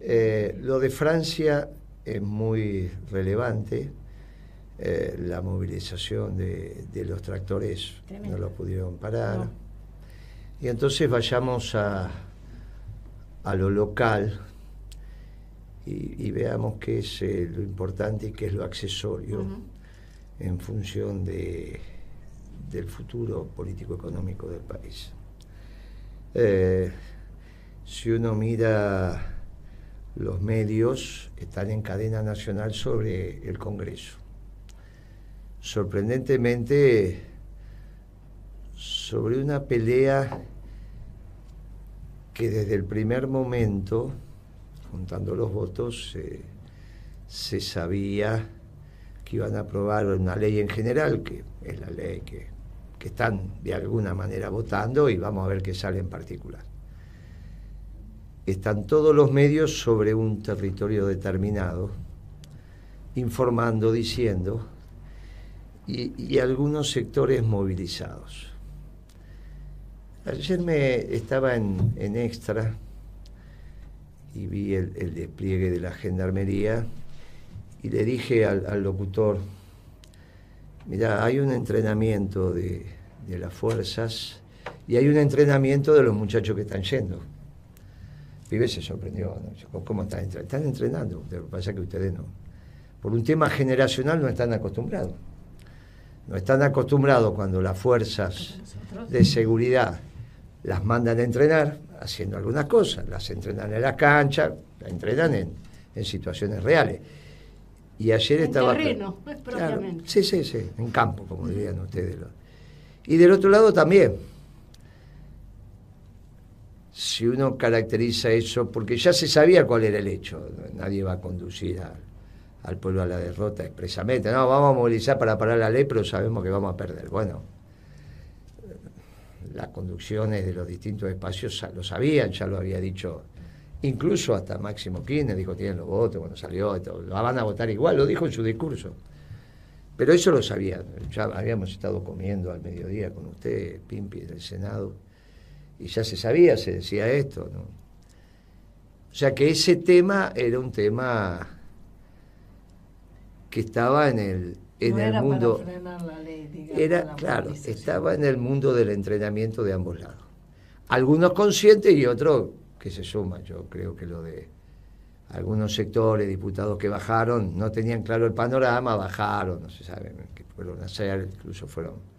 Eh, lo de Francia es muy relevante. Eh, la movilización de, los tractores no lo pudieron parar. Y entonces vayamos a, a lo local y, veamos qué es eh, lo importante y qué es lo accesorio en función de, del futuro político-económico del país. Eh, si uno mira los medios, están en cadena nacional sobre el Congreso. Sorprendentemente, sobre una pelea que desde el primer momento, juntando los votos, se sabía que iban a aprobar una ley en general, que es la ley que, que están de alguna manera votando, y vamos a ver qué sale en particular. Están todos los medios sobre un territorio determinado, informando, diciendo, y, algunos sectores movilizados. Ayer me estaba en, Extra y vi el, despliegue de la gendarmería y le dije al, locutor, mira, hay un entrenamiento de, las fuerzas y hay un entrenamiento de los muchachos que están yendo. Vive se sorprendió, ¿cómo están entrenando? Están entrenando, lo que pasa es que ustedes no. Por un tema generacional no están acostumbrados. No están acostumbrados cuando las fuerzas de seguridad las mandan a entrenar haciendo algunas cosas, las entrenan en la cancha, las entrenan en, situaciones reales. Y ayer en estaba... Terreno, sí, sí, sí, en campo, como dirían ustedes. Y del otro lado también, si uno caracteriza eso, porque ya se sabía cuál era el hecho, nadie va a conducir al pueblo a la derrota expresamente, no, vamos a movilizar para parar la ley, pero sabemos que vamos a perder. Bueno, las conducciones de los distintos espacios lo sabían, ya lo había dicho, incluso hasta Máximo Kirchner dijo, tienen los votos cuando salió, lo van a votar igual, lo dijo en su discurso. Pero eso lo sabían, ya habíamos estado comiendo al mediodía con usted, Pimpi, del Senado, y ya se sabía, se decía esto, ¿no? O sea que ese tema era un tema que estaba en el, en el mundo. era, claro, estaba en el mundo del entrenamiento de ambos lados. Algunos conscientes y otros que se suman. Yo creo que lo de algunos sectores, diputados que bajaron, no tenían claro el panorama, bajaron, no se sabe qué fueron a hacer, incluso fueron,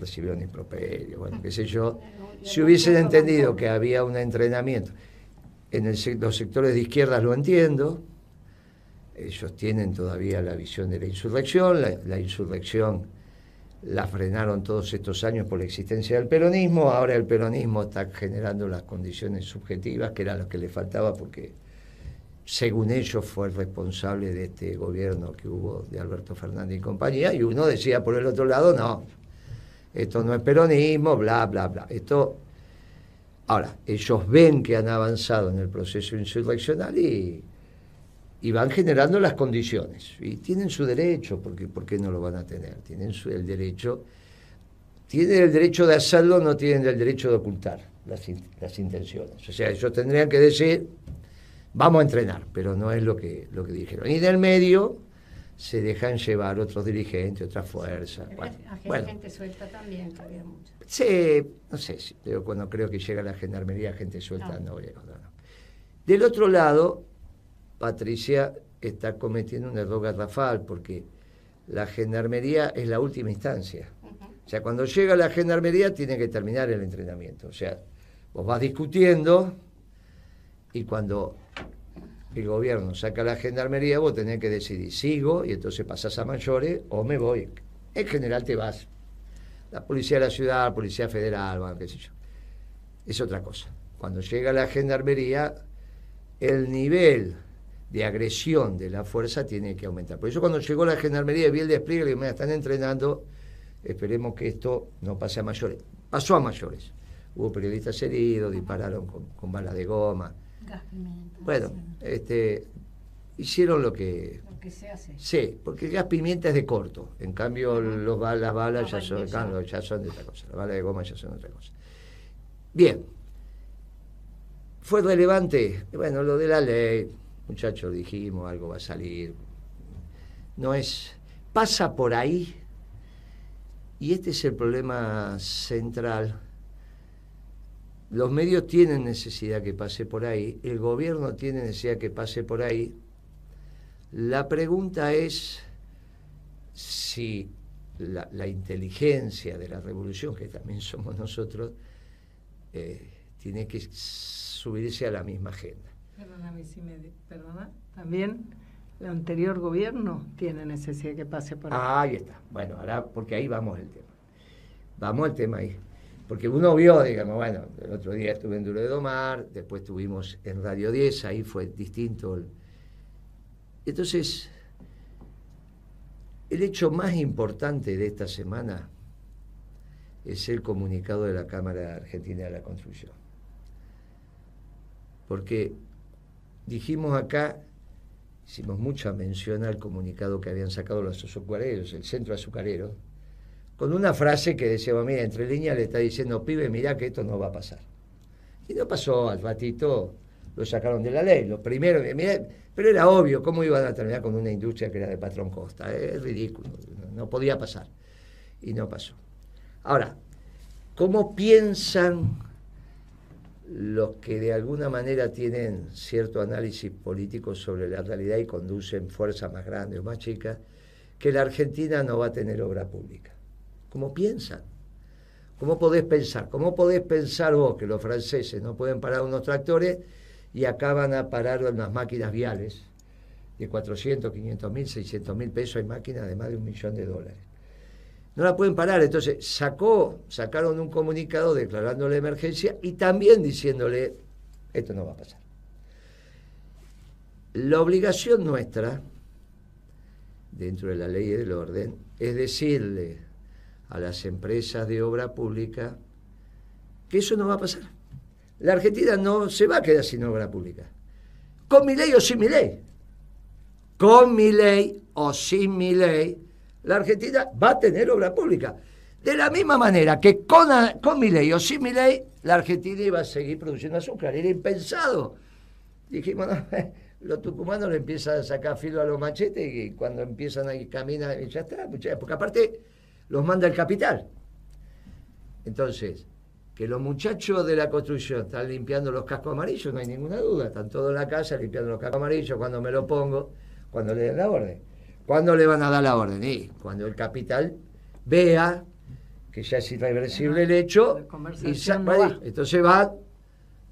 recibieron improperio, bueno, qué sé yo. Si hubiesen entendido que había un entrenamiento, en los sectores de izquierda lo entiendo, ellos tienen todavía la visión de la insurrección, la, insurrección la frenaron todos estos años por la existencia del peronismo, ahora el peronismo está generando las condiciones subjetivas, que era lo que le faltaba porque según ellos fue el responsable de este gobierno que hubo de Alberto Fernández y compañía, y uno decía por el otro lado, no, esto no es peronismo, bla, bla, bla. Esto, ahora, ellos ven que han avanzado en el proceso insurreccional y y van generando las condiciones. Y tienen su derecho, porque ¿por qué no lo van a tener? Tienen el derecho, tienen el derecho de hacerlo, no tienen el derecho de ocultar las, las intenciones. O sea, ellos tendrían que decir, vamos a entrenar, pero no es lo que, lo que dijeron. Y del medio se dejan llevar otros dirigentes, otras fuerzas. Bueno, gente suelta también, que había mucho. Sí, no sé, pero cuando creo que llega la gendarmería, gente suelta no, no, no. Del otro lado, Patricia está cometiendo un error garrafal porque la gendarmería es la última instancia. O sea, cuando llega la gendarmería tiene que terminar el entrenamiento. O sea, vos vas discutiendo y cuando el gobierno saca la gendarmería, vos tenés que decidir, sigo y entonces pasás a mayores o me voy. En general te vas. La policía de la ciudad, la policía federal, bueno, qué sé yo. Es otra cosa. Cuando llega la gendarmería, el nivel de agresión de la fuerza tiene que aumentar. Por eso cuando llegó la gendarmería vi el despliegue, le me están entrenando, esperemos que esto no pase a mayores. Pasó a mayores. Hubo periodistas heridos, dispararon con, balas de goma. Gas pimienta. Bueno, este, hicieron lo que... Lo que se hace. Sí, porque el gas pimienta es de corto. En cambio, los, las balas ya son, ya son de otra cosa. Las balas de goma ya son otra cosa. Bien. ¿Fue relevante? Bueno, lo de la ley, muchachos, dijimos, algo va a salir. No es. Pasa por ahí. Y este es el problema central. Los medios tienen necesidad que pase por ahí, el gobierno tiene necesidad que pase por ahí. La pregunta es si la, inteligencia de la revolución, que también somos nosotros, eh, tiene que subirse a la misma agenda. Perdóname si me... Perdona, también el anterior gobierno tiene necesidad que pase por ahí. Ah, ahí está. Bueno, ahora, porque ahí vamos el tema. Vamos al tema ahí. Porque uno vio, digamos, bueno, el otro día estuve en Duro de Domar, después estuvimos en Radio 10, ahí fue distinto. Entonces, el hecho más importante de esta semana es el comunicado de la Cámara Argentina de la Construcción. Porque dijimos acá, hicimos mucha mención al comunicado que habían sacado los azucareros, el centro azucarero, con una frase que decía, mira, entre líneas le está diciendo, pibe, mira que esto no va a pasar. Y no pasó, al ratito lo sacaron de la ley. Lo primero, pero era obvio cómo iban a terminar con una industria que era de patrón Costa. Es ridículo, no podía pasar. Y no pasó. Ahora, ¿cómo piensan los que de alguna manera tienen cierto análisis político sobre la realidad y conducen fuerzas más grandes o más chicas, que la Argentina no va a tener obra pública? ¿Cómo piensan? ¿Cómo podés pensar? ¿Cómo podés pensar vos que los franceses no pueden parar unos tractores y acaban a parar unas máquinas viales de 400, 500 mil, 600 mil pesos, hay máquinas de más de un millón de dólares. No la pueden parar, entonces sacó, sacaron un comunicado declarando la emergencia y también diciéndole, esto no va a pasar. La obligación nuestra, dentro de la ley y del orden, es decirle a las empresas de obra pública que eso no va a pasar. La Argentina no se va a quedar sin obra pública. Con mi ley o sin mi ley. Con mi ley o sin mi ley, la Argentina va a tener obra pública. De la misma manera que con, con mi ley o sin mi ley, la Argentina iba a seguir produciendo azúcar. Era impensado. Dijimos, no, los tucumanos le empiezan a sacar filo a los machetes y cuando empiezan a caminar, ya está, porque aparte los manda el capital. Entonces, que los muchachos de la construcción están limpiando los cascos amarillos, no hay ninguna duda. Están todos en la casa limpiando los cascos amarillos cuando me lo pongo, cuando le den la orden. ¿Cuándo le van a dar la orden? Y cuando el capital vea que ya es irreversible el hecho, y entonces va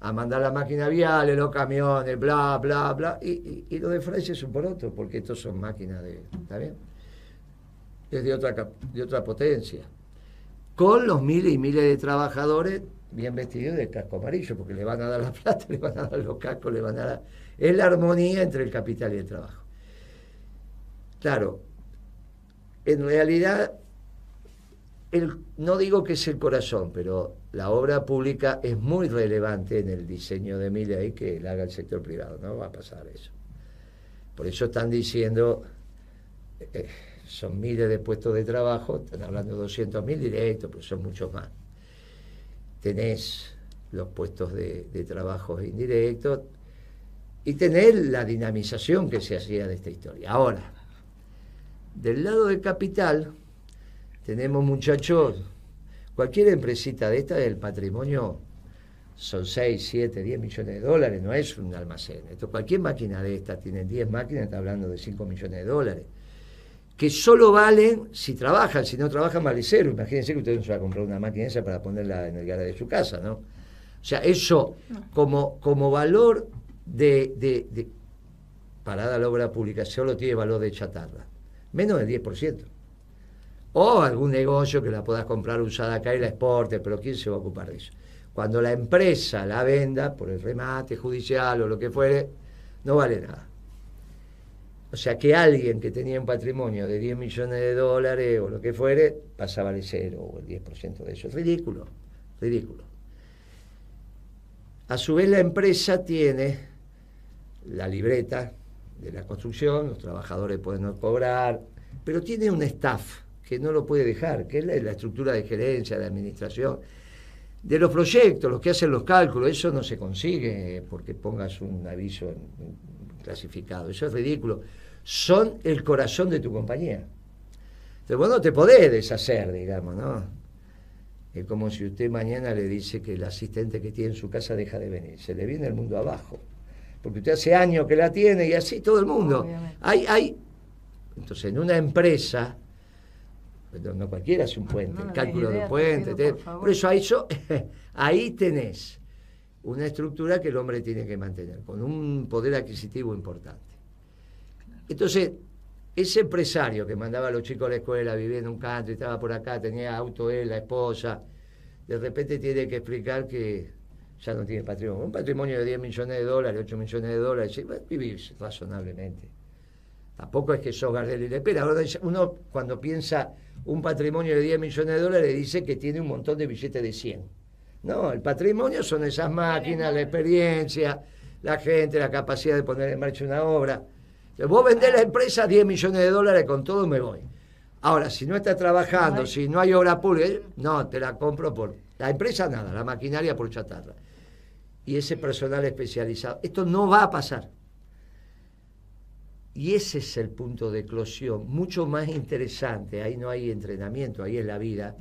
a mandar la máquina viales, los camiones, bla, bla, bla, y, lo de Francia es un por otro, porque estos son máquinas de... ¿Está bien? Es de otra, de otra potencia con los miles y miles de trabajadores bien vestidos de casco amarillo, porque le van a dar la plata, le van a dar los cascos, le van a dar... Es la armonía entre el capital y el trabajo. Claro, en realidad, no digo que es el corazón, pero la obra pública es muy relevante en el diseño de mi ley que la haga el sector privado, no va a pasar eso. Por eso están diciendo... Eh, son miles de puestos de trabajo, están hablando de 200 mil directos, pero son muchos más. Tenés los puestos de, trabajo indirectos y tenés la dinamización que se hacía de esta historia. Ahora, del lado del capital, tenemos muchachos, cualquier empresita de esta del patrimonio son 6, 7, 10 millones de dólares, no es un almacén. Esto, cualquier máquina de esta tiene 10 máquinas, está hablando de 5 millones de dólares que solo valen si trabajan, si no trabajan vale cero. Imagínense que usted no se va a comprar una máquina esa para ponerla en el garaje de su casa, ¿no? O sea, eso como, como valor de, de, parada la obra pública solo tiene valor de chatarra, menos del 10%. O algún negocio que la puedas comprar usada acá y la exporte, pero ¿quién se va a ocupar de eso? Cuando la empresa la venda por el remate judicial o lo que fuere, no vale nada. O sea que alguien que tenía un patrimonio de 10 millones de dólares o lo que fuere, pasaba de cero o el 10% de eso. Es ridículo, ridículo. A su vez la empresa tiene la libreta de la construcción, los trabajadores pueden cobrar, pero tiene un staff que no lo puede dejar, que es la, estructura de gerencia, de administración. de los proyectos, los que hacen los cálculos, eso no se consigue porque pongas un aviso clasificado, eso es ridículo. Son el corazón de tu compañía. Entonces vos no te podés deshacer, digamos, ¿no? Es como si usted mañana le dice que el asistente que tiene en su casa deja de venir, se le viene el mundo abajo. Porque usted hace años que la tiene y así todo el mundo. Hay, hay, entonces en una empresa, no cualquiera hace un puente, el cálculo de puente, por, eso ahí, ahí tenés una estructura que el hombre tiene que mantener, con un poder adquisitivo importante. Entonces, ese empresario que mandaba a los chicos a la escuela, vivía en un canto estaba por acá, tenía auto él, la esposa, de repente tiene que explicar que ya no tiene patrimonio. Un patrimonio de 10 millones de dólares, 8 millones de dólares, vivir razonablemente. Tampoco es que sos Gardel y le espera. Uno cuando piensa un patrimonio de 10 millones de dólares dice que tiene un montón de billetes de 100. No, el patrimonio son esas máquinas, la experiencia, la gente, la capacidad de poner en marcha una obra. vos vendés la empresa 10 millones de dólares con todo, me voy. Ahora, si no está trabajando, si no hay obra pública, no, te la compro por... La empresa nada, la maquinaria por chatarra. Y ese personal especializado. Esto no va a pasar. Y ese es el punto de eclosión, mucho más interesante, ahí no hay entrenamiento, ahí es la vida,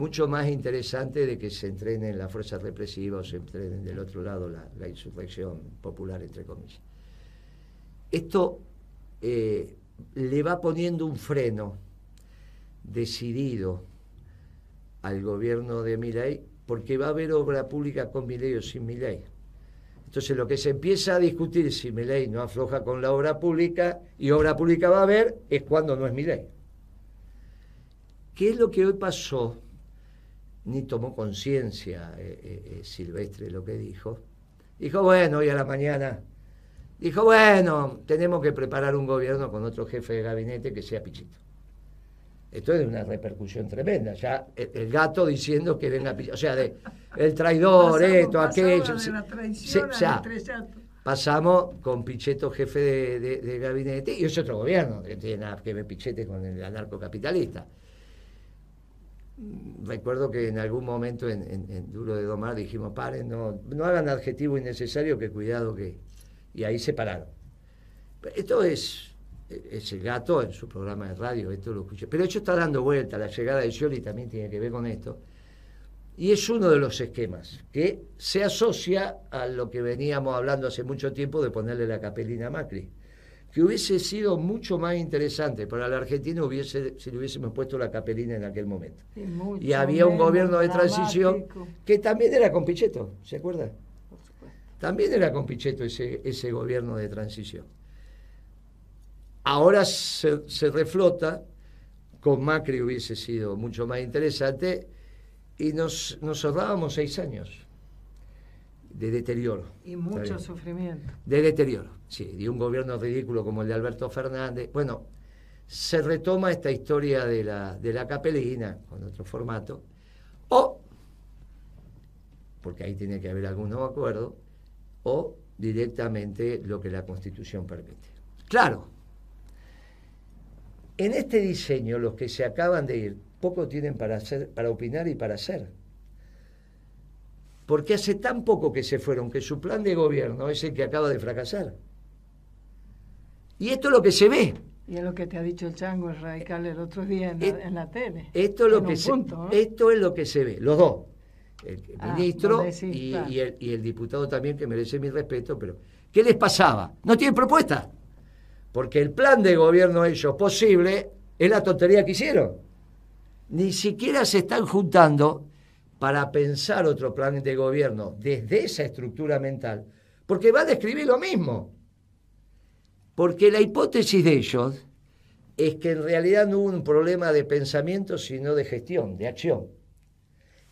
mucho más interesante de que se entrenen las fuerzas represivas o se entrenen del otro lado la, insurrección popular, entre comillas. Esto eh, le va poniendo un freno decidido al gobierno de Milei porque va a haber obra pública con Milei o sin Milei. Entonces lo que se empieza a discutir si mi ley no afloja con la obra pública y obra pública va a haber es cuando no es mi ley. ¿Qué es lo que hoy pasó? Ni tomó conciencia eh, eh, eh, Silvestre lo que dijo. Dijo, bueno, hoy a la mañana, dijo, bueno, tenemos que preparar un gobierno con otro jefe de gabinete que sea Pichito. Esto es de una repercusión tremenda. Ya el, gato diciendo que venga, o sea, de el traidor, esto, aquello. pasamos con Pichetto jefe de, gabinete y es otro gobierno que tiene nada que ver Pichete con el anarcocapitalista. Recuerdo que en algún momento en, Duro de Domar dijimos, paren, no, no hagan adjetivo innecesario, que cuidado que... Y ahí se pararon. Esto es es el gato en su programa de radio, esto lo escuché. Pero esto está dando vuelta, la llegada de Scioli también tiene que ver con esto. Y es uno de los esquemas que se asocia a lo que veníamos hablando hace mucho tiempo de ponerle la capelina a Macri. Que hubiese sido mucho más interesante para la Argentina hubiese, si le hubiésemos puesto la capelina en aquel momento. y había un gobierno de transición que también era con Pichetto, ¿se acuerda? También era con Pichetto ese, ese gobierno de transición. Ahora se, reflota, con Macri hubiese sido mucho más interesante, y nos, nos ahorrábamos seis años de deterioro. Y mucho sufrimiento. De deterioro, sí, de un gobierno ridículo como el de Alberto Fernández. Bueno, se retoma esta historia de la, de la capelina con otro formato, o, porque ahí tiene que haber algún nuevo acuerdo, o directamente lo que la Constitución permite. Claro, en este diseño, los que se acaban de ir, poco tienen para, hacer, para opinar y para hacer. Porque hace tan poco que se fueron que su plan de gobierno es el que acaba de fracasar. Y esto es lo que se ve. Y es lo que te ha dicho el chango es radical el otro día en la, tele. Esto es, lo que se, esto es lo que se ve, los dos. El, ah, ministro y, el, y el diputado también, que merece mi respeto, pero ¿qué les pasaba? No tienen propuesta. Porque el plan de gobierno ellos posible es la tontería que hicieron. Ni siquiera se están juntando para pensar otro plan de gobierno desde esa estructura mental, porque va a describir lo mismo. Porque la hipótesis de ellos es que en realidad no hubo un problema de pensamiento, sino de gestión, de acción.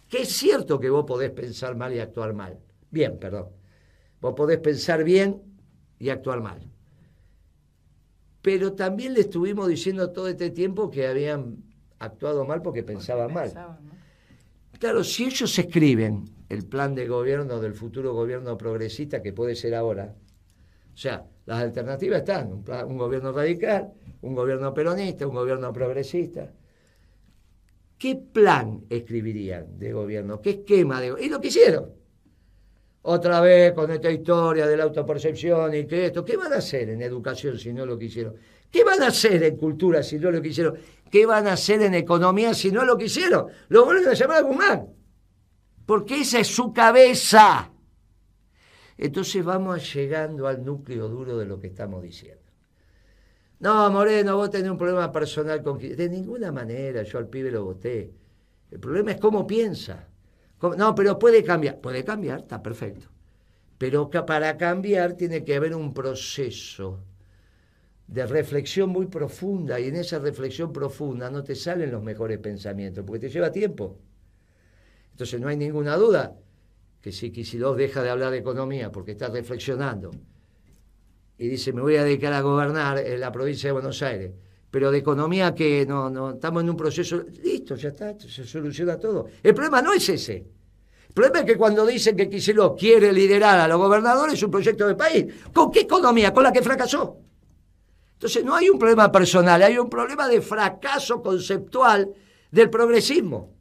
Que es cierto que vos podés pensar mal y actuar mal. Bien, perdón. Vos podés pensar bien y actuar mal pero también le estuvimos diciendo todo este tiempo que habían actuado mal porque pensaban mal. Claro, si ellos escriben el plan de gobierno del futuro gobierno progresista que puede ser ahora, o sea, las alternativas están, un, gobierno radical, un gobierno peronista, un gobierno progresista. ¿qué plan escribirían de gobierno? ¿Qué esquema de Y lo que hicieron. Otra vez con esta historia de la autopercepción y que esto, ¿qué van a hacer en educación si no lo quisieron? ¿Qué van a hacer en cultura si no lo quisieron? ¿Qué van a hacer en economía si no lo quisieron? Lo vuelven a llamar a Guzmán. Porque esa es su cabeza. Entonces vamos llegando al núcleo duro de lo que estamos diciendo. No, Moreno, vos tenés un problema personal con... De ninguna manera yo al pibe lo voté. El problema es cómo piensa. No, pero puede cambiar. Puede cambiar, está perfecto. Pero para cambiar tiene que haber un proceso de reflexión muy profunda y en esa reflexión profunda no te salen los mejores pensamientos porque te lleva tiempo. Entonces no hay ninguna duda que si Kicillof deja de hablar de economía porque está reflexionando y dice me voy a dedicar a gobernar en la provincia de Buenos Aires, pero de economía que no, no estamos en un proceso, listo, ya está, se soluciona todo. El problema no es ese. El problema es que cuando dicen que Kicillof quiere liderar a los gobernadores un proyecto de país, ¿con qué economía? Con la que fracasó. Entonces no hay un problema personal, hay un problema de fracaso conceptual del progresismo.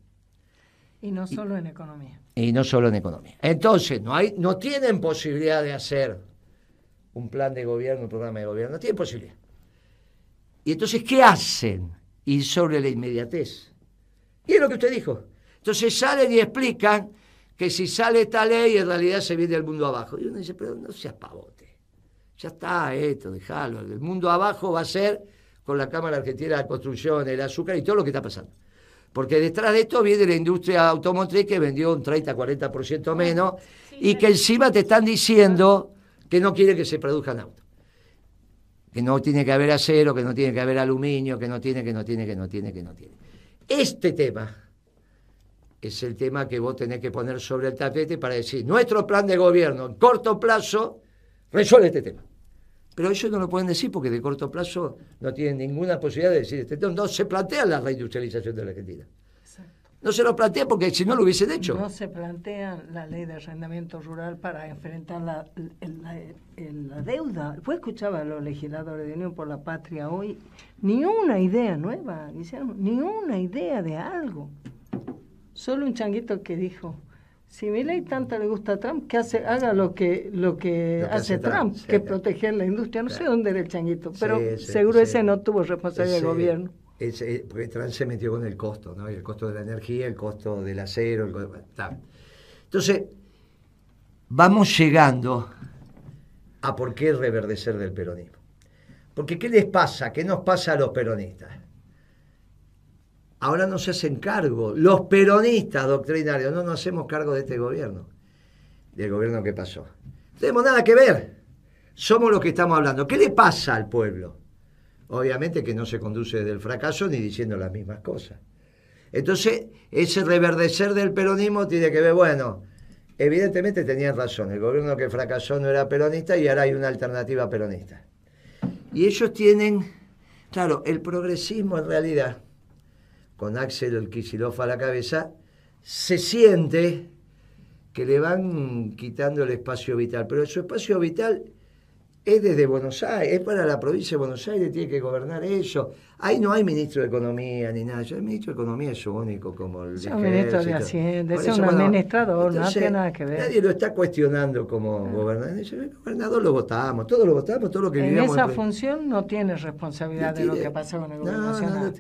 Y no solo en economía. Y no solo en economía. Entonces, no, hay, no tienen posibilidad de hacer un plan de gobierno, un programa de gobierno, no tienen posibilidad. Y entonces, ¿qué hacen? Y sobre la inmediatez. Y es lo que usted dijo. Entonces salen y explican que si sale esta ley, en realidad se viene el mundo abajo. Y uno dice, pero no seas pavote. Ya está esto, déjalo. El mundo abajo va a ser con la Cámara Argentina de Construcción, el azúcar y todo lo que está pasando. Porque detrás de esto viene la industria automotriz que vendió un 30-40% menos y que encima te están diciendo que no quiere que se produzcan autos. Que no tiene que haber acero, que no tiene que haber aluminio, que no tiene, que no tiene, que no tiene, que no tiene. Este tema es el tema que vos tenés que poner sobre el tapete para decir, nuestro plan de gobierno en corto plazo resuelve este tema. Pero ellos no lo pueden decir porque de corto plazo no tienen ninguna posibilidad de decir este tema. No se plantea la reindustrialización de la Argentina. No se lo plantea porque si no lo hubiesen hecho. No se plantea la ley de arrendamiento rural para enfrentar la, la, deuda. Fue escuchaba a los legisladores de Unión por la Patria hoy. Ni una idea nueva, ni una idea de algo. Solo un changuito que dijo, si Milei tanto le gusta a Trump, que hace, haga lo que, lo que, hace, Trump, que proteger la industria. No sé dónde era el changuito, pero seguro ese no tuvo responsabilidad del gobierno. Ese, porque Trump se metió con el costo, ¿no? El costo de la energía, el costo del acero. El, Entonces, vamos llegando a por qué reverdecer del peronismo. Porque ¿qué les pasa? ¿Qué nos pasa a los peronistas? Ahora no se hacen cargo. Los peronistas doctrinarios no nos hacemos cargo de este gobierno, del gobierno que pasó. No tenemos nada que ver. Somos los que estamos hablando. ¿Qué le pasa al pueblo? Obviamente que no se conduce del fracaso ni diciendo las mismas cosas. Entonces, ese reverdecer del peronismo tiene que ver, bueno, evidentemente tenían razón, el gobierno que fracasó no era peronista y ahora hay una alternativa peronista. Y ellos tienen, claro, el progresismo en realidad con Axel el Kicillof a la cabeza, se siente que le van quitando el espacio vital, pero su espacio vital es desde Buenos Aires, es para la provincia de Buenos Aires, tiene que gobernar eso. Ahí no hay ministro de Economía ni nada, el ministro de Economía es único como el de ministro de Hacienda, es un administrador, no tiene nada que ver. Nadie lo está cuestionando como ah. gobernador. El gobernador lo votamos, todos lo votamos, todo lo que En esa función no tiene responsabilidad de lo que pasa con el gobierno nacional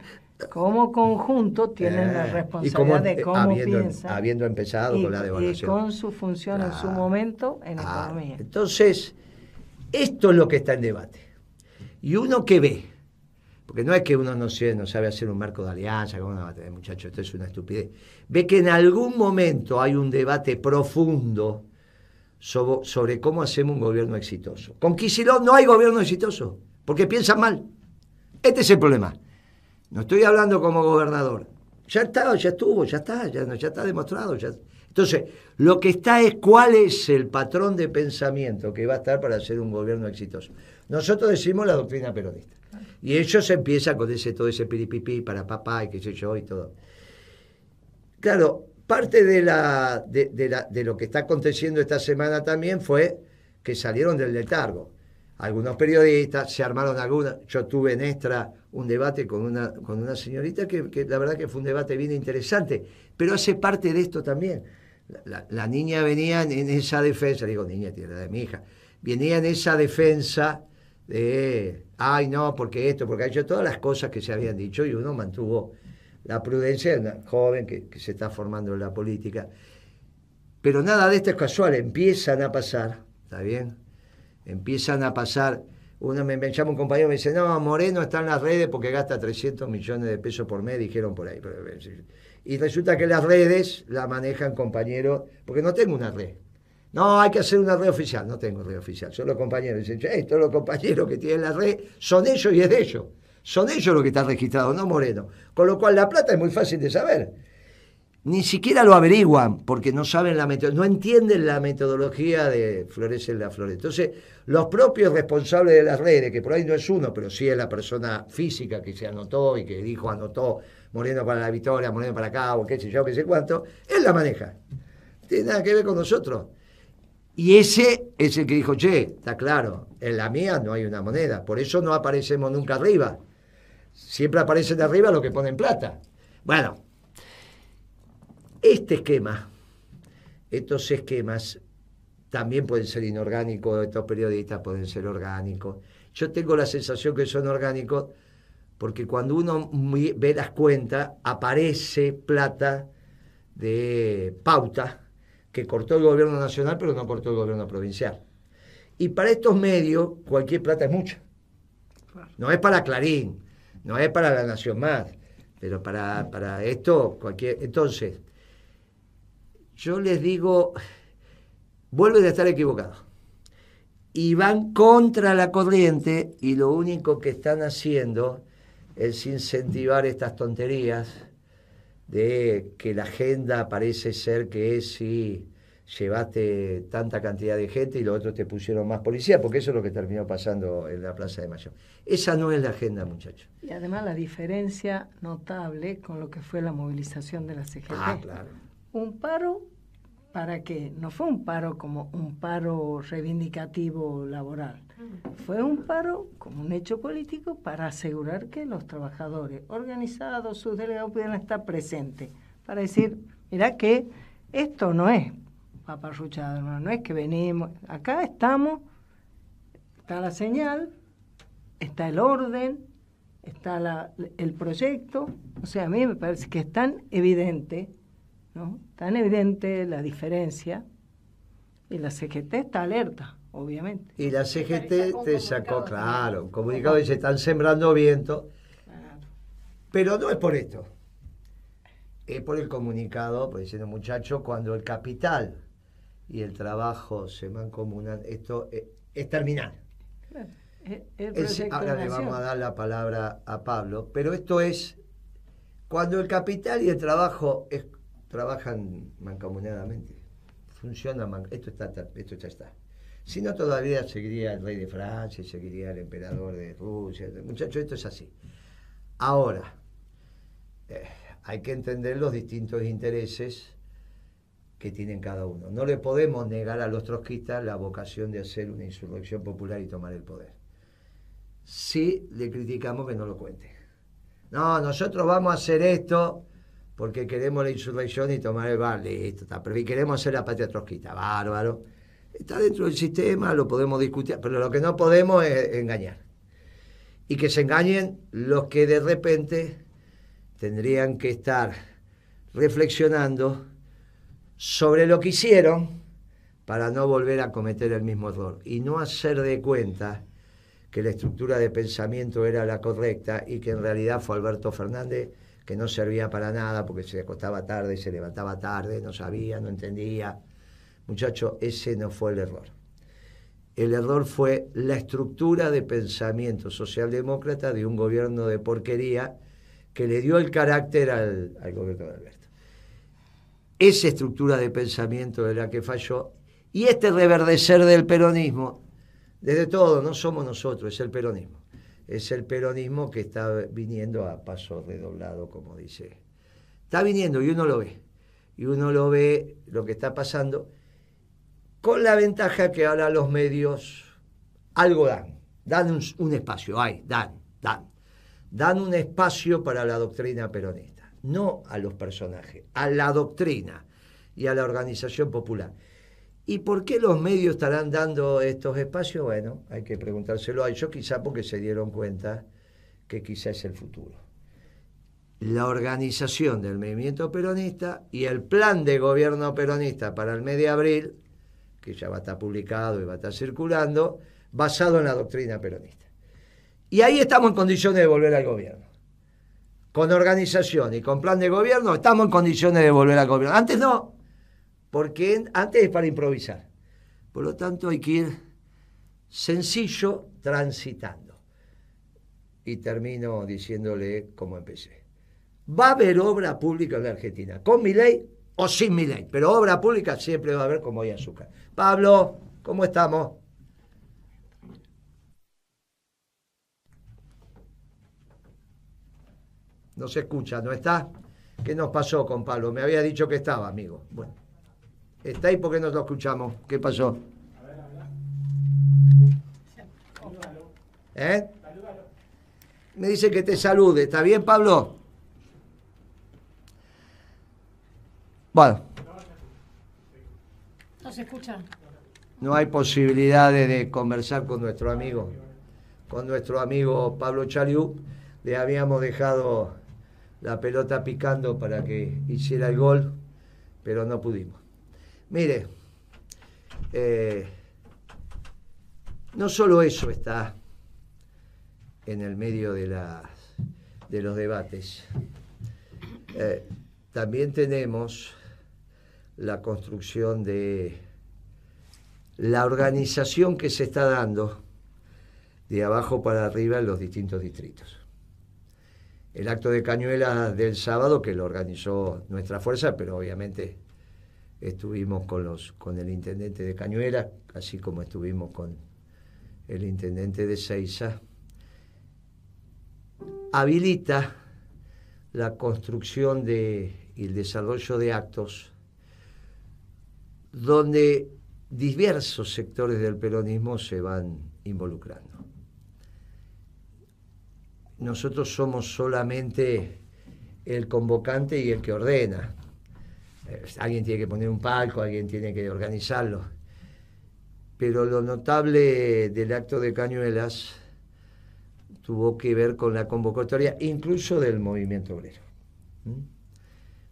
como conjunto tienen la eh, responsabilidad de cómo habiendo, piensan. Habiendo empezado con la devaluación. Y con su función en su momento en ah, economía. Entonces, esto es lo que está en debate. Y uno que ve, porque no es que uno no, sé, no sabe hacer un marco de alianza, como una muchacho, esto es una estupidez. Ve que en algún momento hay un debate profundo sobre, sobre cómo hacemos un gobierno exitoso. Con Kicillof no hay gobierno exitoso, porque piensan mal. Este es el problema. No estoy hablando como gobernador. Ya está, ya estuvo, ya está, ya, ya está demostrado. Entonces, lo que está es cuál es el patrón de pensamiento que va a estar para ser un gobierno exitoso. Nosotros decimos la doctrina peronista. Y ellos empiezan con ese, todo ese piripipí para papá y qué sé yo y todo. Claro, parte de, la, de, la, de lo que está aconteciendo esta semana también fue que salieron del letargo. Algunos periodistas, se armaron algunas. Yo tuve en Extra un debate con una, con una señorita que, la verdad que fue un debate bien interesante, pero hace parte de esto también. La, niña venía en esa defensa, digo niña, tiene la de mi hija, venía en esa defensa de, ay no, porque esto, porque ha hecho todas las cosas que se habían dicho y uno mantuvo la prudencia de una joven que se está formando en la política. Pero nada de esto es casual, empiezan a pasar, ¿está bien? Empiezan a pasar. Uno me, llama un compañero y me dice, no, Moreno está en las redes porque gasta 300 millones de pesos por mes, dijeron por ahí. Y resulta que las redes la manejan compañeros, porque no tengo una red. No, hay que hacer una red oficial. No tengo red oficial. Son los compañeros. Dicen, hey, todos los compañeros que tienen la red son ellos y es de ellos. Son ellos los que están registrados, no Moreno. Con lo cual la plata es muy fácil de saber ni siquiera lo averiguan porque no saben la no entienden la metodología de Florece la Flores. Entonces, los propios responsables de las redes, que por ahí no es uno, pero sí es la persona física que se anotó y que dijo, anotó, Moreno para la victoria, Moreno para acá, o qué sé yo, qué sé cuánto, él la maneja. Tiene nada que ver con nosotros. Y ese es el que dijo, che, está claro, en la mía no hay una moneda, por eso no aparecemos nunca arriba. Siempre aparecen arriba los que ponen plata. Bueno, este esquema, estos esquemas también pueden ser inorgánicos, estos periodistas pueden ser orgánicos. Yo tengo la sensación que son orgánicos porque cuando uno ve las cuentas aparece plata de pauta que cortó el gobierno nacional pero no cortó el gobierno provincial. Y para estos medios cualquier plata es mucha. No es para Clarín, no es para la Nación Más, pero para, para esto cualquier... Entonces, yo les digo, vuelven a estar equivocados. Y van contra la corriente y lo único que están haciendo es incentivar estas tonterías de que la agenda parece ser que es si llevaste tanta cantidad de gente y los otros te pusieron más policía, porque eso es lo que terminó pasando en la Plaza de Mayo. Esa no es la agenda, muchachos. Y además la diferencia notable con lo que fue la movilización de la CGT. Ah, claro un paro para qué? No fue un paro como un paro reivindicativo laboral. Fue un paro como un hecho político para asegurar que los trabajadores organizados, sus delegados pudieran estar presentes. Para decir, mira que esto no es paparruchado, no, no es que venimos, acá estamos, está la señal, está el orden, está la, el proyecto. O sea, a mí me parece que es tan evidente Tan evidente la diferencia y la CGT está alerta, obviamente. Y la CGT te sacó, claro, un comunicado y se están sembrando viento. Pero no es por esto. Es por el comunicado, pues diciendo, muchachos, cuando el capital y el trabajo se mancomunan, esto es, terminal. ahora le vamos a dar la palabra a Pablo, pero esto es cuando el capital y el trabajo es trabajan mancomunadamente. Funciona, esto, está, esto ya está. Si no, todavía seguiría el rey de Francia, seguiría el emperador de Rusia. Muchachos, esto es así. Ahora, eh, hay que entender los distintos intereses que tienen cada uno. No le podemos negar a los trotskistas la vocación de hacer una insurrección popular y tomar el poder. Si le criticamos que no lo cuente. No, nosotros vamos a hacer esto porque queremos la insurrección y tomar el bar, listo, está, pero queremos hacer la patria trotskista, bárbaro. Está dentro del sistema, lo podemos discutir, pero lo que no podemos es engañar. Y que se engañen los que de repente tendrían que estar reflexionando sobre lo que hicieron para no volver a cometer el mismo error y no hacer de cuenta que la estructura de pensamiento era la correcta y que en realidad fue Alberto Fernández que no servía para nada porque se acostaba tarde, se levantaba tarde, no sabía, no entendía. Muchacho, ese no fue el error. El error fue la estructura de pensamiento socialdemócrata de un gobierno de porquería que le dio el carácter al, gobierno de Alberto. Esa estructura de pensamiento de la que falló y este reverdecer del peronismo, desde todo, no somos nosotros, es el peronismo es el peronismo que está viniendo a paso redoblado, como dice. Está viniendo y uno lo ve. Y uno lo ve lo que está pasando, con la ventaja que ahora los medios algo dan, dan un, espacio, hay, dan, dan, dan un espacio para la doctrina peronista, no a los personajes, a la doctrina y a la organización popular. ¿Y por qué los medios estarán dando estos espacios? Bueno, hay que preguntárselo a ellos, quizá porque se dieron cuenta que quizá es el futuro la organización del movimiento peronista y el plan de gobierno peronista para el mes de abril, que ya va a estar publicado y va a estar circulando, basado en la doctrina peronista. Y ahí estamos en condiciones de volver al gobierno. Con organización y con plan de gobierno estamos en condiciones de volver al gobierno. Antes no, porque antes es para improvisar. Por lo tanto hay que ir sencillo transitando. Y termino diciéndole cómo empecé va a haber obra pública en la Argentina, con mi ley o sin mi ley, pero obra pública siempre va a haber como hay azúcar. Pablo, ¿cómo estamos? No se escucha, ¿no está? ¿Qué nos pasó con Pablo? Me había dicho que estaba, amigo. Bueno, está ahí porque no lo escuchamos. ¿Qué pasó? ¿Eh? Me dice que te salude. ¿Está bien, Pablo? Bueno. No se escucha. No hay posibilidades de conversar con nuestro amigo, con nuestro amigo Pablo Chaliú. Le habíamos dejado la pelota picando para que hiciera el gol, pero no pudimos. Mire, eh, no solo eso está en el medio de, de los debates, eh, también tenemos la construcción de la organización que se está dando de abajo para arriba en los distintos distritos. El acto de Cañuela del sábado, que lo organizó nuestra fuerza, pero obviamente estuvimos con, los, con el intendente de Cañuela, así como estuvimos con el intendente de Ceiza, habilita la construcción de, y el desarrollo de actos donde diversos sectores del peronismo se van involucrando. Nosotros somos solamente el convocante y el que ordena. Eh, alguien tiene que poner un palco, alguien tiene que organizarlo. Pero lo notable del acto de Cañuelas tuvo que ver con la convocatoria incluso del movimiento obrero.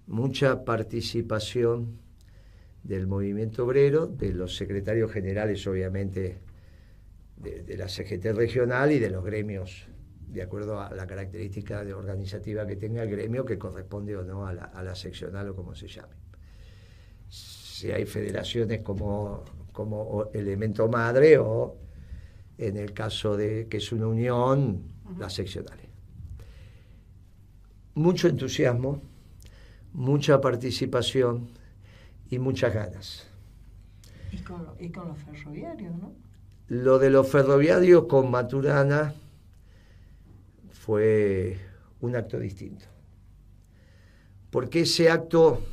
Mucha participación del movimiento obrero, de los secretarios generales, obviamente, de, la CGT regional y de los gremios, de acuerdo a la característica de organizativa que tenga el gremio que corresponde o no a la, seccional o como se llame. Si hay federaciones como, como elemento madre o, en el caso de que es una unión, las seccionales. Mucho entusiasmo, mucha participación y muchas ganas. Y con, y con los ferroviarios, ¿no? Lo de los ferroviarios con Maturana fue un acto distinto. Porque ese acto,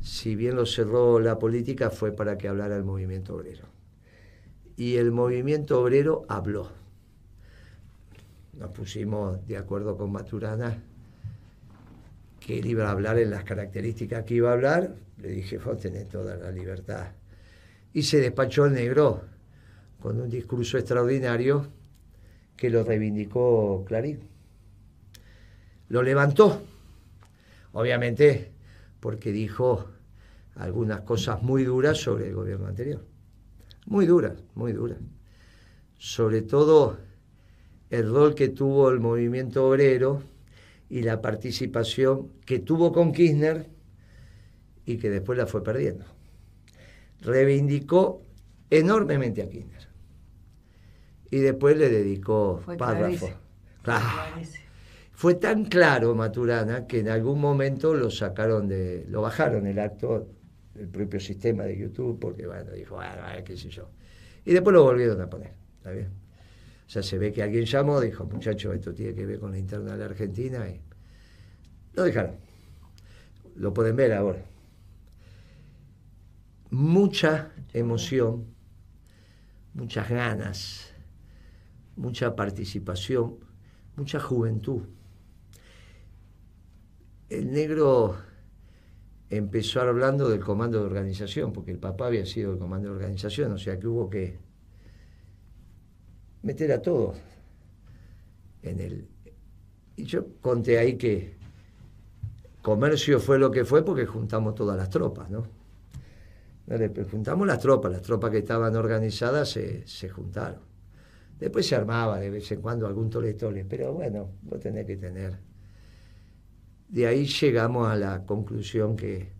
si bien lo cerró la política, fue para que hablara el movimiento obrero. Y el movimiento obrero habló. Nos pusimos de acuerdo con Maturana que él iba a hablar en las características que iba a hablar, le dije, vos tenés toda la libertad. Y se despachó el negro con un discurso extraordinario que lo reivindicó Clarín. Lo levantó, obviamente porque dijo algunas cosas muy duras sobre el gobierno anterior. Muy duras, muy duras. Sobre todo el rol que tuvo el movimiento obrero y la participación que tuvo con Kirchner y que después la fue perdiendo. Reivindicó enormemente a Kirchner. Y después le dedicó párrafo. Fue tan claro Maturana que en algún momento lo sacaron de, lo bajaron el acto del propio sistema de YouTube, porque bueno, dijo, bueno, qué sé yo. Y después lo volvieron a poner, ¿está bien? O sea, se ve que alguien llamó, dijo, muchachos, esto tiene que ver con la interna de la Argentina, y lo dejaron. Lo pueden ver ahora. Mucha emoción, muchas ganas, mucha participación, mucha juventud. El negro empezó hablando del comando de organización, porque el papá había sido el comando de organización, o sea que hubo que meter a todos en el... Y yo conté ahí que comercio fue lo que fue porque juntamos todas las tropas, ¿no? Juntamos las tropas, las tropas que estaban organizadas se, se juntaron. Después se armaba de vez en cuando algún tole-tole, pero bueno, vos tenés que tener. De ahí llegamos a la conclusión que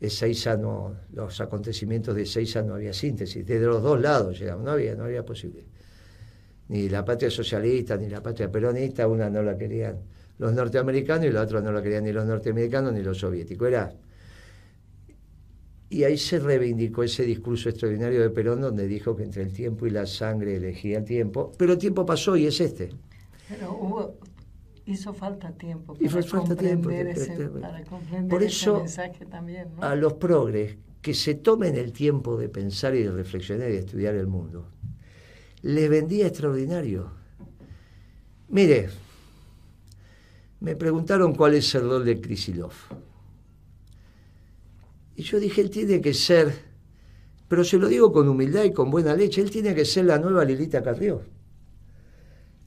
Ezeiza no, los acontecimientos de Ezeiza no había síntesis, desde los dos lados llegamos, no había, no había posible. Ni la patria socialista, ni la patria peronista, una no la querían los norteamericanos y la otra no la querían ni los norteamericanos ni los soviéticos. Era y ahí se reivindicó ese discurso extraordinario de Perón donde dijo que entre el tiempo y la sangre elegía el tiempo, pero el tiempo pasó y es este. Pero hubo, hizo falta tiempo para falta comprender, ese, para comprender Por eso, mensaje también. A los progres que se tomen el tiempo de pensar y de reflexionar y de estudiar el mundo, les vendía extraordinario. Mire, me preguntaron cuál es el rol de Krisilov. Y yo dije, él tiene que ser, pero se lo digo con humildad y con buena leche, él tiene que ser la nueva Lilita Carrió.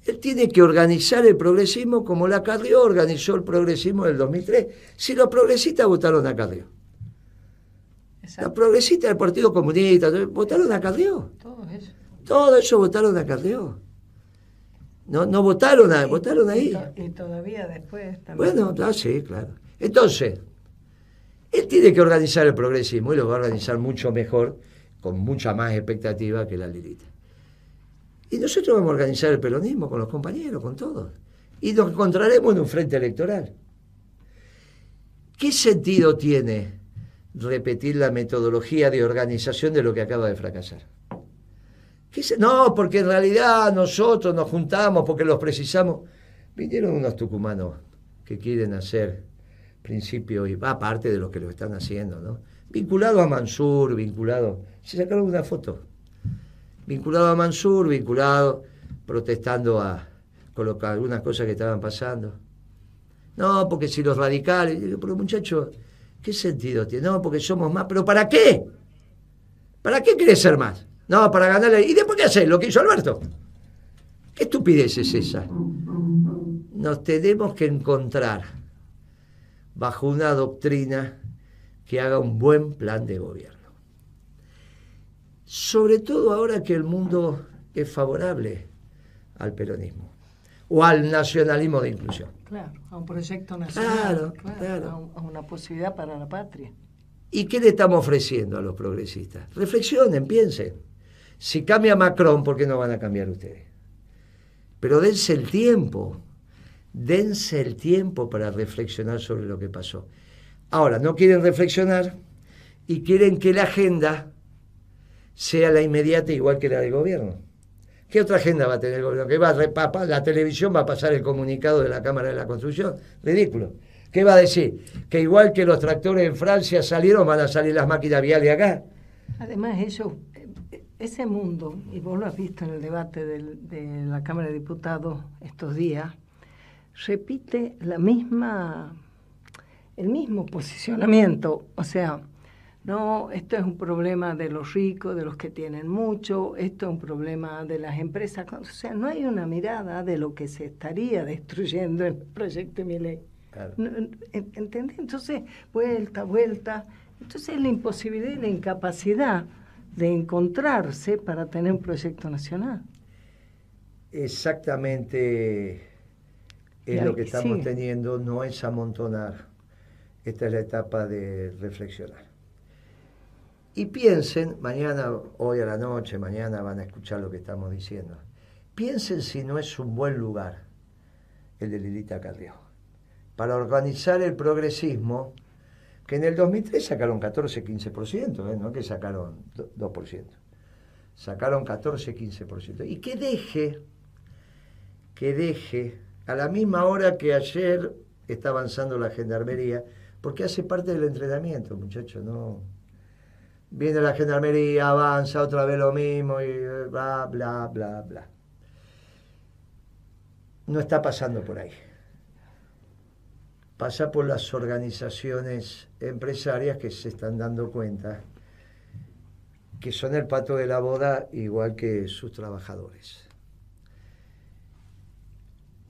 Él tiene que organizar el progresismo como la Carrió organizó el progresismo del 2003. Si los progresistas votaron a Carrió. Los progresistas del Partido Comunista votaron a Carrió. Todo eso. Todo eso votaron a Carrió. No, no votaron, a, votaron ahí. Y, todavía después también. Bueno, ah, sí, claro. Entonces, él tiene que organizar el progresismo y lo va a organizar mucho mejor, con mucha más expectativa que la Lilita. Y nosotros vamos a organizar el peronismo con los compañeros, con todos. Y nos encontraremos en un frente electoral. ¿Qué sentido tiene repetir la metodología de organización de lo que acaba de fracasar? No, porque en realidad nosotros nos juntamos porque los precisamos. Vinieron unos tucumanos que quieren hacer principio, y va aparte de los que lo están haciendo, ¿no? Vinculado a Mansur, vinculado, se sacaron una foto, vinculado a Mansur, vinculado, protestando a colocar algunas cosas que estaban pasando. No, porque si los radicales, pero muchachos, ¿qué sentido tiene? No, porque somos más, pero ¿para qué? ¿Para qué querés ser más? No, para ganarle. ¿Y después qué haces? Lo que hizo Alberto. ¿Qué estupidez es esa? Nos tenemos que encontrar bajo una doctrina que haga un buen plan de gobierno. Sobre todo ahora que el mundo es favorable al peronismo o al nacionalismo de inclusión. Claro, a un proyecto nacional. Claro, claro. A, una posibilidad para la patria. ¿Y qué le estamos ofreciendo a los progresistas? Reflexionen, piensen. Si cambia Macron, ¿por qué no van a cambiar ustedes? Pero dense el tiempo dense el tiempo para reflexionar sobre lo que pasó. Ahora, no quieren reflexionar y quieren que la agenda sea la inmediata igual que la del gobierno. ¿Qué otra agenda va a tener el gobierno? Que va a, la televisión va a pasar el comunicado de la Cámara de la Construcción. Ridículo. ¿Qué va a decir? Que igual que los tractores en Francia salieron, van a salir las máquinas viales acá. Además, eso, ese mundo, y vos lo has visto en el debate de la Cámara de Diputados estos días, repite la misma, el mismo posicionamiento. O sea, no, esto es un problema de los ricos, de los que tienen mucho, esto es un problema de las empresas. O sea, no hay una mirada de lo que se estaría destruyendo en el proyecto Miley. Claro. ¿Entendés? Entonces, vuelta, vuelta. Entonces, la imposibilidad y la incapacidad de encontrarse para tener un proyecto nacional. Exactamente es lo que estamos teniendo, no es amontonar. Esta es la etapa de reflexionar. Y piensen, mañana, hoy a la noche, mañana van a escuchar lo que estamos diciendo. Piensen si no es un buen lugar el de Lilita Carrió para organizar el progresismo, que en el 2003 sacaron 14-15%, ¿eh? no que sacaron 2%, sacaron 14-15%. Y que deje, que deje a la misma hora que ayer está avanzando la gendarmería, porque hace parte del entrenamiento, muchachos, ¿no? Viene la gendarmería, avanza otra vez lo mismo y bla, bla, bla, bla. no está pasando por ahí. Pasa por las organizaciones empresarias que se están dando cuenta que son el pato de la boda igual que sus trabajadores.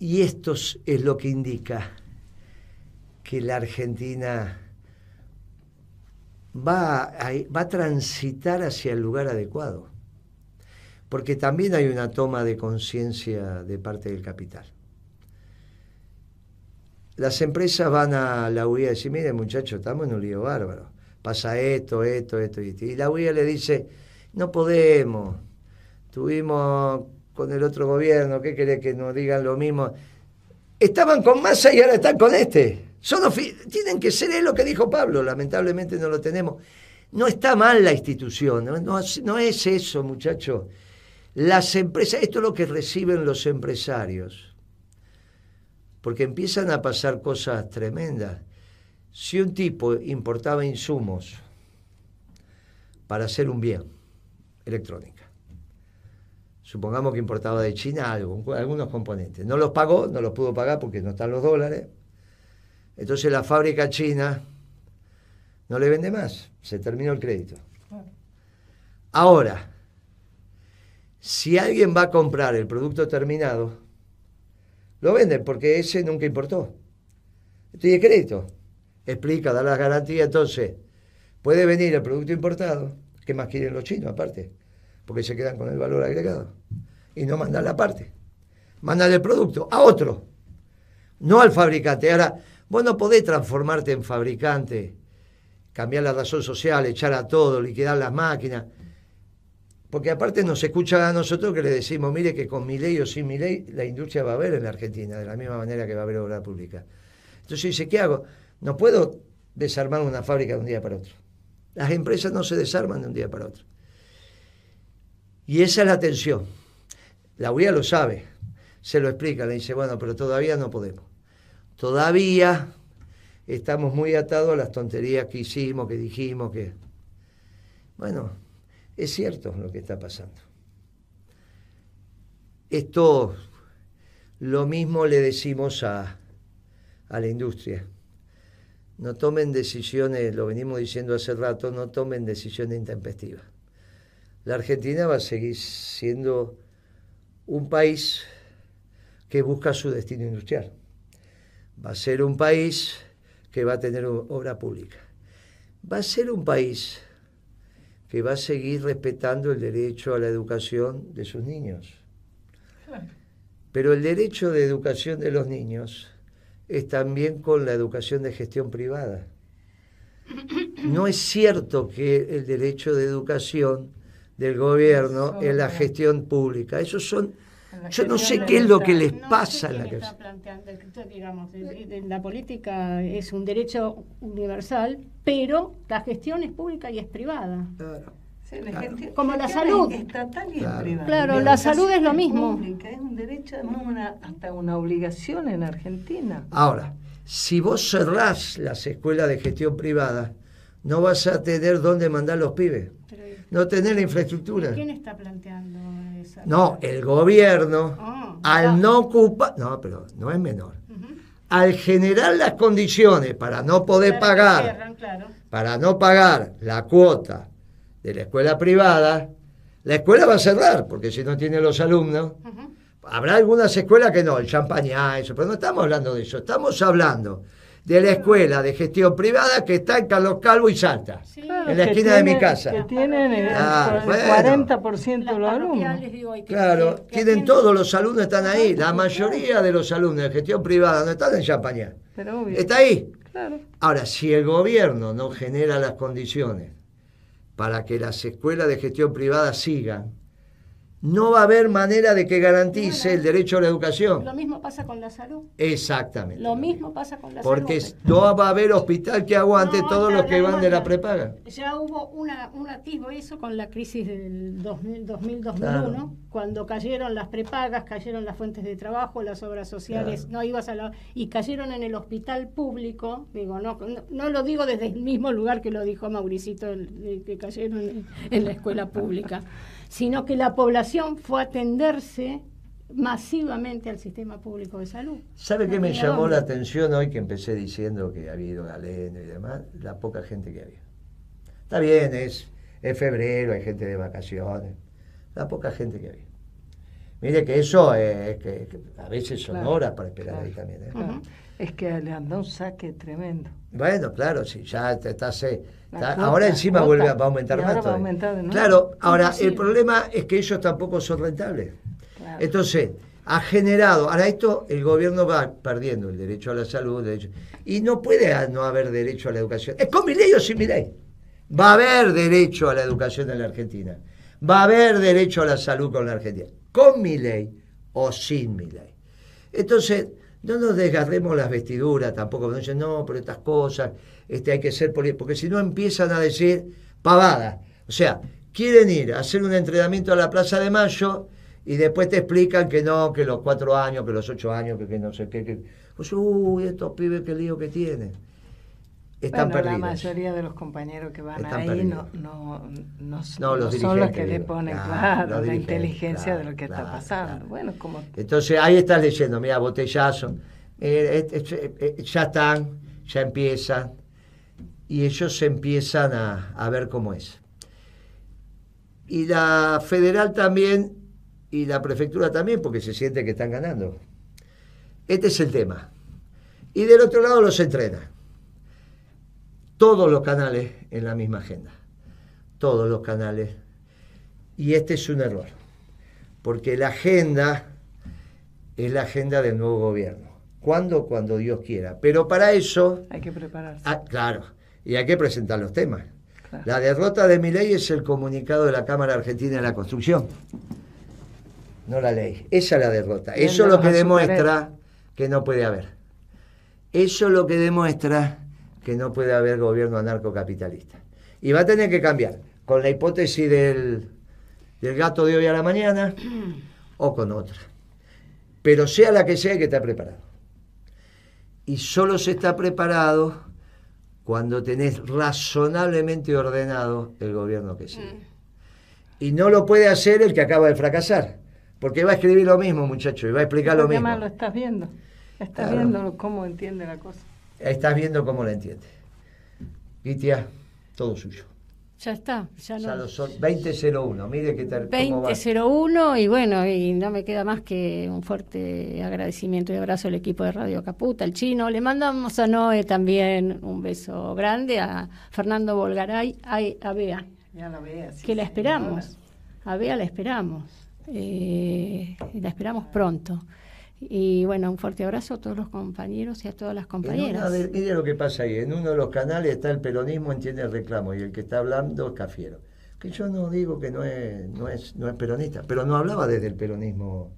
Y esto es lo que indica que la Argentina va a, va transitar hacia el lugar adecuado, porque también hay una toma de conciencia de parte del capital. Las empresas van a la UIA y decir, mire muchachos, estamos en un lío bárbaro, pasa esto, esto, esto y esto. Y la UIA le dice, no podemos, tuvimos con el otro gobierno, ¿qué querés que nos digan lo mismo? Estaban con masa y ahora están con este. Tienen que ser, es lo que dijo Pablo, lamentablemente no lo tenemos. No está mal la institución, no, no, es eso, muchachos. Las empresas, esto es lo que reciben los empresarios, porque empiezan a pasar cosas tremendas. Si un tipo importaba insumos para hacer un bien, electrónica, supongamos que importaba de China algo, algunos componentes, no los pagó, no los pudo pagar porque no están los dólares, entonces la fábrica china no le vende más, se terminó el crédito. Ahora, si alguien va a comprar el producto terminado, lo vende porque ese nunca importó. Tiene crédito. Explica, da las garantías. Entonces, puede venir el producto importado. ¿Qué más quieren los chinos aparte? Porque se quedan con el valor agregado. Y no mandan la parte. Mandan el producto a otro. No al fabricante. Ahora, Vos no podés transformarte en fabricante, cambiar la razón social, echar a todo, liquidar las máquinas. Porque aparte nos escuchan a nosotros que le decimos, mire que con mi ley o sin mi ley la industria va a haber en la Argentina, de la misma manera que va a haber obra pública. Entonces dice, ¿qué hago? No puedo desarmar una fábrica de un día para otro. Las empresas no se desarman de un día para otro. Y esa es la tensión. La UIA lo sabe, se lo explica, le dice, bueno, pero todavía no podemos. Todavía estamos muy atados a las tonterías que hicimos, que dijimos, que... Bueno, es cierto lo que está pasando. Esto lo mismo le decimos a, a la industria. No tomen decisiones, lo venimos diciendo hace rato, no tomen decisiones intempestivas. La Argentina va a seguir siendo un país que busca su destino industrial va a ser un país que va a tener obra pública. Va a ser un país que va a seguir respetando el derecho a la educación de sus niños. Pero el derecho de educación de los niños es también con la educación de gestión privada. No es cierto que el derecho de educación del gobierno es la gestión pública. Esos son yo no sé qué es lo que les pasa en la cabeza. la política es un derecho universal, pero la gestión es pública y es privada. Como la salud. Estatal y claro. privada. Claro, la, salud es lo mismo. es un derecho, hasta una obligación en Argentina. Ahora, si vos cerrás las escuelas de gestión privada, no vas a tener dónde mandar los pibes. No tener la infraestructura. ¿Quién está planteando? No, el gobierno, ah, al no ocupar, no, pero no es menor, al generar las condiciones para no poder pagar, para no pagar la cuota de la escuela privada, la escuela va a cerrar, porque si no tiene los alumnos, habrá algunas escuelas que no, el champañá, eso, pero no estamos hablando de eso, estamos hablando de la escuela de gestión privada que está en Carlos Calvo y Salta, en la esquina de mi casa. Que tienen el, 40% de los alumnos. claro, tienen todos los alumnos, están ahí. La mayoría de los alumnos de gestión privada no están en Champañá. Está ahí. Ahora, si el gobierno no genera las condiciones para que las escuelas de gestión privada sigan, no va a haber manera de que garantice el derecho a la educación. Lo mismo pasa con la salud. Exactamente. Lo mismo pasa con la salud. Porque no va a haber hospital que aguante todos los que van de la prepaga. Ya hubo una, un atisbo eso con la crisis del 2000-2001, cuando cayeron las prepagas, cayeron las fuentes de trabajo, las obras sociales, no ibas a la, y cayeron en el hospital público, digo, no, no, lo digo desde el mismo lugar que lo dijo Mauricito, que cayeron en la escuela pública sino que la población fue a atenderse masivamente al sistema público de salud. ¿Sabe qué me llamó la atención hoy que empecé diciendo que había ido Galeno y demás? La poca gente que había. Está bien, es, es febrero, hay gente de vacaciones. La poca gente que había. Mire que eso es que, a veces son horas para esperar ahí también. ¿eh? Es que le andó un saque tremendo. Bueno, claro, sí, ya está, ahora encima vuelve a, va a aumentar más. Va a aumentar Claro, ahora el problema es que ellos tampoco son rentables. Entonces, ha generado, ahora esto el gobierno va perdiendo el derecho a la salud, y no puede no haber derecho a la educación. ¿Es con mi ley o sin mi ley? Va a haber derecho a la educación en la Argentina. Va a haber derecho a la salud con la Argentina. Con mi ley o sin mi ley. Entonces, no nos desgarremos las vestiduras tampoco, no dicen, no, pero estas cosas, este, hay que ser porque si no empiezan a decir pavadas. O sea, quieren ir a hacer un entrenamiento a la Plaza de Mayo y después te explican que no, que los cuatro años, que los ocho años, que, no sé qué. Que, pues, uy, estos pibes, qué lío que tienen. Están bueno, La mayoría de los compañeros que van ahí no, no, no, son los que le ponen, claro, la inteligencia de lo que está pasando. Bueno, como... Entonces ahí estás leyendo, mira, botellazo, eh, eh, ya están, ya empiezan, y ellos se empiezan a, a ver cómo es. Y la federal también, y la prefectura también, porque se siente que están ganando. Este es el tema. Y del otro lado los entrena todos los canales en la misma agenda. Todos los canales. Y este es un error. Porque la agenda es la agenda del nuevo gobierno. ¿Cuándo? Cuando Dios quiera. Pero para eso... Hay que prepararse. Ah, claro. Y hay que presentar los temas. La derrota de mi ley es el comunicado de la Cámara Argentina de la Construcción. No la ley. Esa es la derrota. Eso es lo que demuestra que no puede haber. Eso es lo que demuestra que no puede haber gobierno anarcocapitalista. Y va a tener que cambiar con la hipótesis del, del gato de hoy a la mañana o con otra. Pero sea la que sea, hay que estar preparado. Y solo se está preparado cuando tenés razonablemente ordenado el gobierno que sigue. Mm. Y no lo puede hacer el que acaba de fracasar, porque va a escribir lo mismo, muchacho, y va a explicar lo mismo. lo estás viendo, estás viendo cómo entiende la cosa estás viendo cómo la entiende. Vitia, todo suyo. Ya está, ya no. Ya son 2001, mire qué tal. 2001 y bueno, y no me queda más que un fuerte agradecimiento y abrazo al equipo de Radio Caputa, al chino. Le mandamos a Noé también un beso grande, a Fernando Volgaray, a, Bea. Ya la Bea, Que la esperamos. A Bea la esperamos. Eh, la esperamos pronto. Y bueno, un fuerte abrazo a todos los compañeros y a todas las compañeras. mire lo que pasa ahí, en uno de los canales está el peronismo, entiende el reclamo, y el que está hablando es Cafiero. Que yo no digo que no es, no es, no es peronista, pero no hablaba desde el peronismo.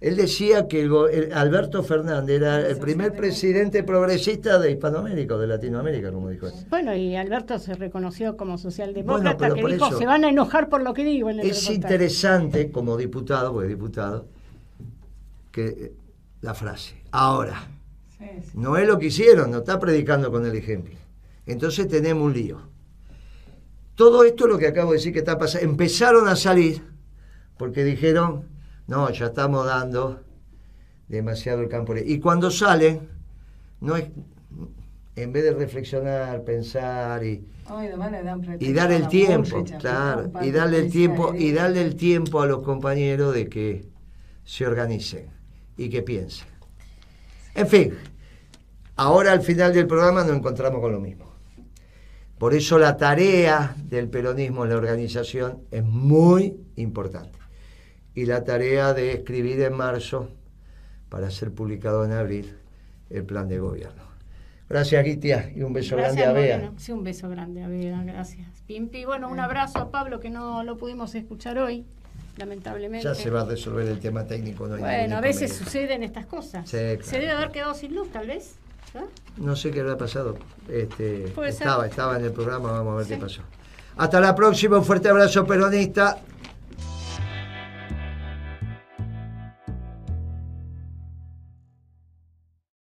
Él decía que Alberto Fernández era el primer presidente progresista de Hispanoamérica, de Latinoamérica, como dijo. Bueno, y Alberto se reconoció como socialdemócrata, que dijo, se van a enojar por lo que digo. es interesante, como diputado, porque diputado, que eh, la frase. Ahora, no es lo que hicieron, no está predicando con el ejemplo. Entonces tenemos un lío. Todo esto lo que acabo de decir que está pasando. Empezaron a salir porque dijeron, no, ya estamos dando demasiado el campo. Y cuando salen, no es, en vez de reflexionar, pensar y, y dar el tiempo, claro, y darle el tiempo, y darle el tiempo a los compañeros de que se organicen y que piense. En fin, ahora al final del programa nos encontramos con lo mismo. Por eso la tarea del peronismo en la organización es muy importante. Y la tarea de escribir en marzo, para ser publicado en abril, el plan de gobierno. Gracias, Gitia, y un beso grande a Bea. Sí, un beso grande a Bea, gracias. Pimpi, bueno, un abrazo a Pablo que no lo pudimos escuchar hoy lamentablemente. Ya se va a resolver el tema técnico. No bueno, a veces suceden estas cosas. Se debe haber quedado sin luz, tal vez. ¿no? sé qué habrá pasado. Este, estaba, estaba en el programa, vamos a ver qué pasó. Hasta la próxima, un fuerte abrazo peronista.